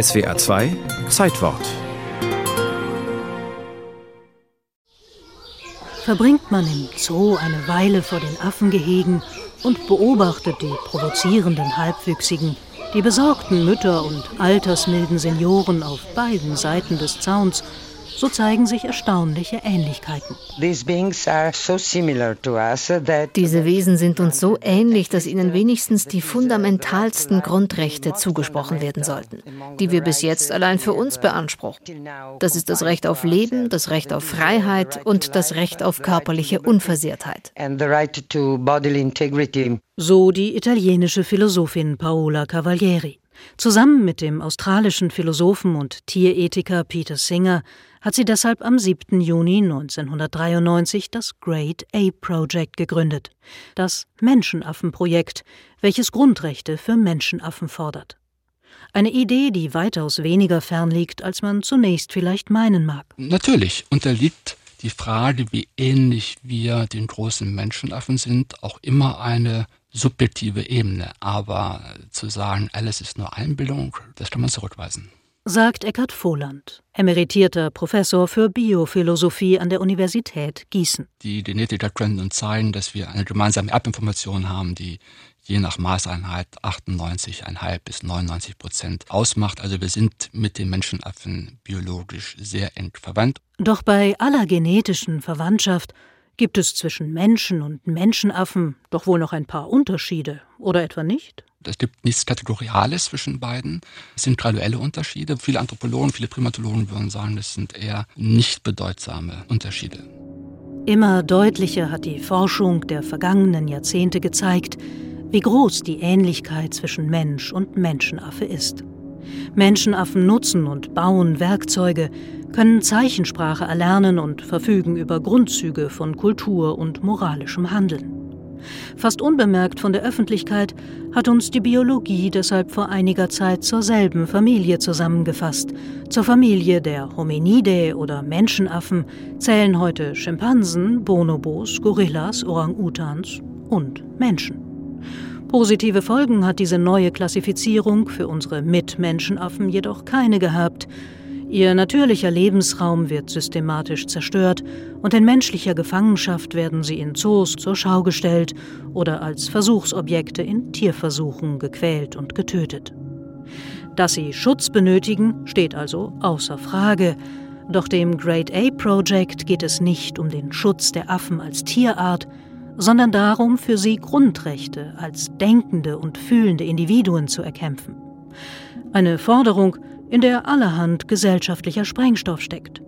SWA 2 Zeitwort. Verbringt man im Zoo eine Weile vor den Affengehegen und beobachtet die provozierenden Halbwüchsigen, die besorgten Mütter und altersmilden Senioren auf beiden Seiten des Zauns, so zeigen sich erstaunliche Ähnlichkeiten. Diese Wesen sind uns so ähnlich, dass ihnen wenigstens die fundamentalsten Grundrechte zugesprochen werden sollten, die wir bis jetzt allein für uns beanspruchen. Das ist das Recht auf Leben, das Recht auf Freiheit und das Recht auf körperliche Unversehrtheit. So die italienische Philosophin Paola Cavalieri. Zusammen mit dem australischen Philosophen und Tierethiker Peter Singer hat sie deshalb am 7. Juni 1993 das Great Ape Project gegründet, das Menschenaffenprojekt, welches Grundrechte für Menschenaffen fordert. Eine Idee, die weitaus weniger fern liegt, als man zunächst vielleicht meinen mag. Natürlich unterliegt die Frage, wie ähnlich wir den großen Menschenaffen sind, auch immer eine subjektive Ebene. Aber zu sagen, alles ist nur Einbildung, das kann man zurückweisen sagt Eckhard Voland, emeritierter Professor für Biophilosophie an der Universität Gießen. Die Genetiker können uns zeigen, dass wir eine gemeinsame Erbinformation haben, die je nach Maßeinheit 98,5 bis 99 Prozent ausmacht. Also wir sind mit den Menschenaffen biologisch sehr eng verwandt. Doch bei aller genetischen Verwandtschaft gibt es zwischen Menschen und Menschenaffen doch wohl noch ein paar Unterschiede, oder etwa nicht? Es gibt nichts Kategoriales zwischen beiden. Es sind graduelle Unterschiede. Viele Anthropologen, viele Primatologen würden sagen, das sind eher nicht bedeutsame Unterschiede. Immer deutlicher hat die Forschung der vergangenen Jahrzehnte gezeigt, wie groß die Ähnlichkeit zwischen Mensch und Menschenaffe ist. Menschenaffen nutzen und bauen Werkzeuge, können Zeichensprache erlernen und verfügen über Grundzüge von Kultur und moralischem Handeln. Fast unbemerkt von der Öffentlichkeit hat uns die Biologie deshalb vor einiger Zeit zur selben Familie zusammengefasst. Zur Familie der Hominidae oder Menschenaffen zählen heute Schimpansen, Bonobos, Gorillas, Orang-Utans und Menschen. Positive Folgen hat diese neue Klassifizierung für unsere Mitmenschenaffen jedoch keine gehabt. Ihr natürlicher Lebensraum wird systematisch zerstört und in menschlicher Gefangenschaft werden sie in Zoos zur Schau gestellt oder als Versuchsobjekte in Tierversuchen gequält und getötet. Dass sie Schutz benötigen, steht also außer Frage. Doch dem Great Ape Project geht es nicht um den Schutz der Affen als Tierart, sondern darum, für sie Grundrechte als denkende und fühlende Individuen zu erkämpfen. Eine Forderung, in der allerhand gesellschaftlicher Sprengstoff steckt.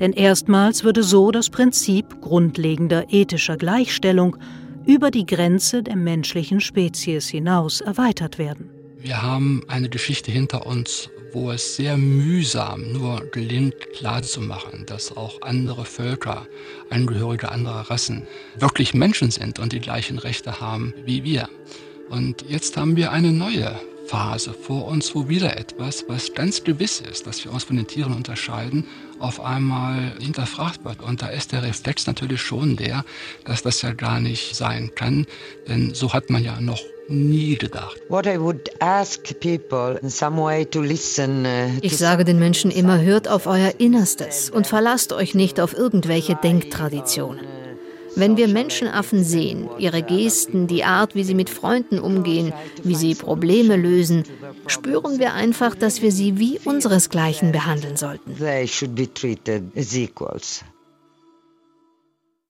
Denn erstmals würde so das Prinzip grundlegender ethischer Gleichstellung über die Grenze der menschlichen Spezies hinaus erweitert werden. Wir haben eine Geschichte hinter uns, wo es sehr mühsam nur gelingt, klarzumachen, dass auch andere Völker, Angehörige anderer Rassen, wirklich Menschen sind und die gleichen Rechte haben wie wir. Und jetzt haben wir eine neue Phase vor uns, wo wieder etwas, was ganz gewiss ist, dass wir uns von den Tieren unterscheiden, auf einmal hinterfragt wird. Und da ist der Reflex natürlich schon der, dass das ja gar nicht sein kann, denn so hat man ja noch nie gedacht. Uh, ich sage den Menschen immer, hört auf euer Innerstes und verlasst euch nicht auf irgendwelche Denktraditionen. Wenn wir Menschenaffen sehen, ihre Gesten, die Art, wie sie mit Freunden umgehen, wie sie Probleme lösen, spüren wir einfach, dass wir sie wie unseresgleichen behandeln sollten.